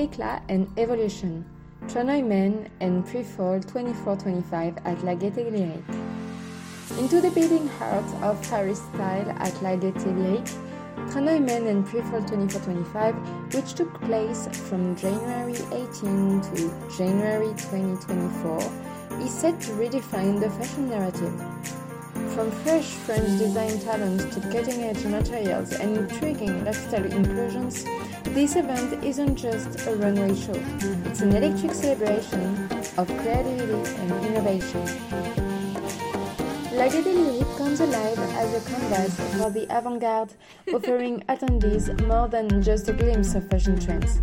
Eclat and Evolution, Tranoï Men and Pre-Fall 24-25 at La Gaîté Lyrique. Into the beating heart of Paris style at La Gaîté Lyrique, Men and Pre-Fall 24-25, which took place from January 18 to January 2024, is set to redefine the fashion narrative. From fresh French design talents to cutting edge materials and intriguing lifestyle inclusions, this event isn't just a runway show, it's an electric celebration of creativity and innovation. La Lyrique comes alive as a canvas for the avant garde, offering attendees more than just a glimpse of fashion trends.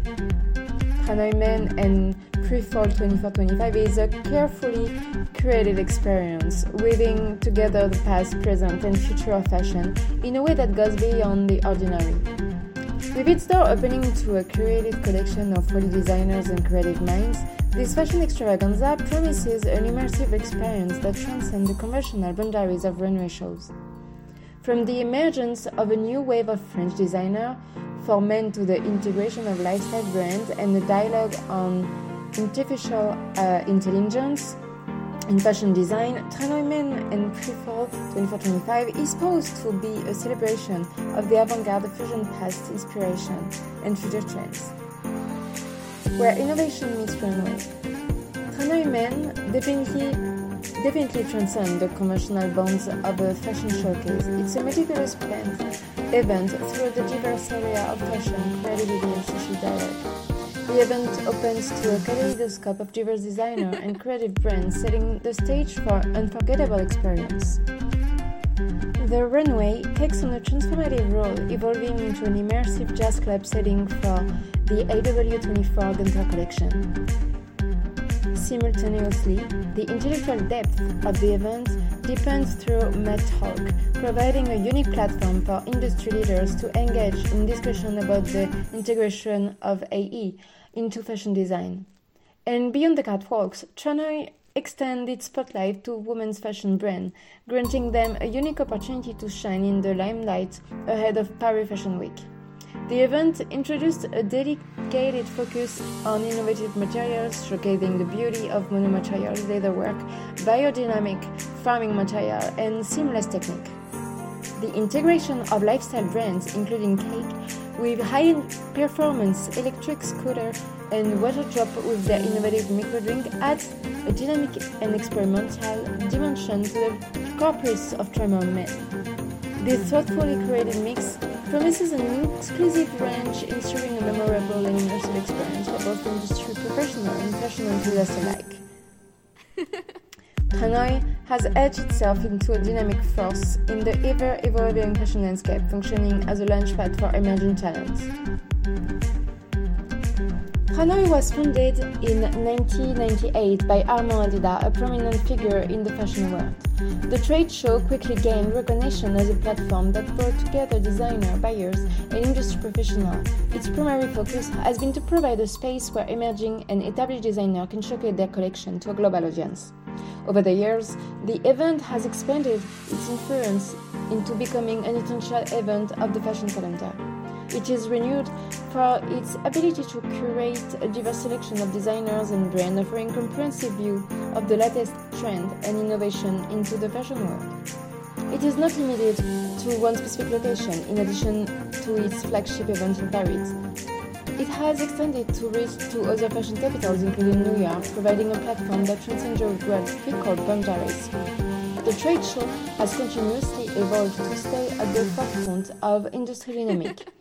Tranoï Men and Pre-Fall 24-25 is a carefully created experience, weaving together the past, present, and future of fashion in a way that goes beyond the ordinary. With its door opening to a curated collection of 40 designers and creative minds, this fashion extravaganza promises an immersive experience that transcends the conventional boundaries of runway shows. From the emergence of a new wave of French designer for men to the integration of lifestyle brands and the dialogue on artificial uh, intelligence in fashion design, Tranoï Men and Pre-Fall 2425 is supposed to be a celebration of the avant-garde fusion past inspiration and future trends. Where innovation meets runway. Tranoï Men definitely transcend the conventional bounds of a fashion showcase. It's a meticulous planned event through the diverse area of fashion, creativity, and social dialogue. The event opens to a kaleidoscope of diverse designer and creative brands, setting the stage for unforgettable experience. The runway takes on a transformative role, evolving into an immersive jazz club setting for the AW24 Gunter collection. Simultaneously, the intellectual depth of the event deepens through Talk, providing a unique platform for industry leaders to engage in discussion about the integration of AI into fashion design. And beyond the catwalks, Tranoï extend its spotlight to women's fashion brands, granting them a unique opportunity to shine in the limelight ahead of Paris Fashion Week. The event introduced a dedicated focus on innovative materials, showcasing the beauty of monomaterials, leatherwork, biodynamic farming material, and seamless technique. The integration of lifestyle brands, including Cake, with high performance electric scooter and water drop with their innovative micro drink adds a dynamic and experimental dimension to the corpus of Tranoï Men. This thoughtfully created mix promises an exclusive range, ensuring a memorable and immersive experience for both industry professionals and fashion enthusiasts alike. Tranoï has etched itself into a dynamic force in the ever evolving fashion landscape, functioning as a launchpad for emerging talents. Tranoï was founded in 1998 by Armand Hadida, a prominent figure in the fashion world. The trade show quickly gained recognition as a platform that brought together designer, buyers, and industry professionals. Its primary focus has been to provide a space where emerging and established designers can showcase their collection to a global audience. Over the years, the event has expanded its influence into becoming an essential event of the fashion calendar. It is renewed for its ability to curate a diverse selection of designers and brands offering a comprehensive view of the latest trend and innovation into the fashion world. It is not limited to one specific location in addition to its flagship event in Paris. It has extended to reach to other fashion capitals, including New York, providing a platform that transcends geographical boundaries. The trade show has continuously evolved to stay at the forefront of industry dynamic.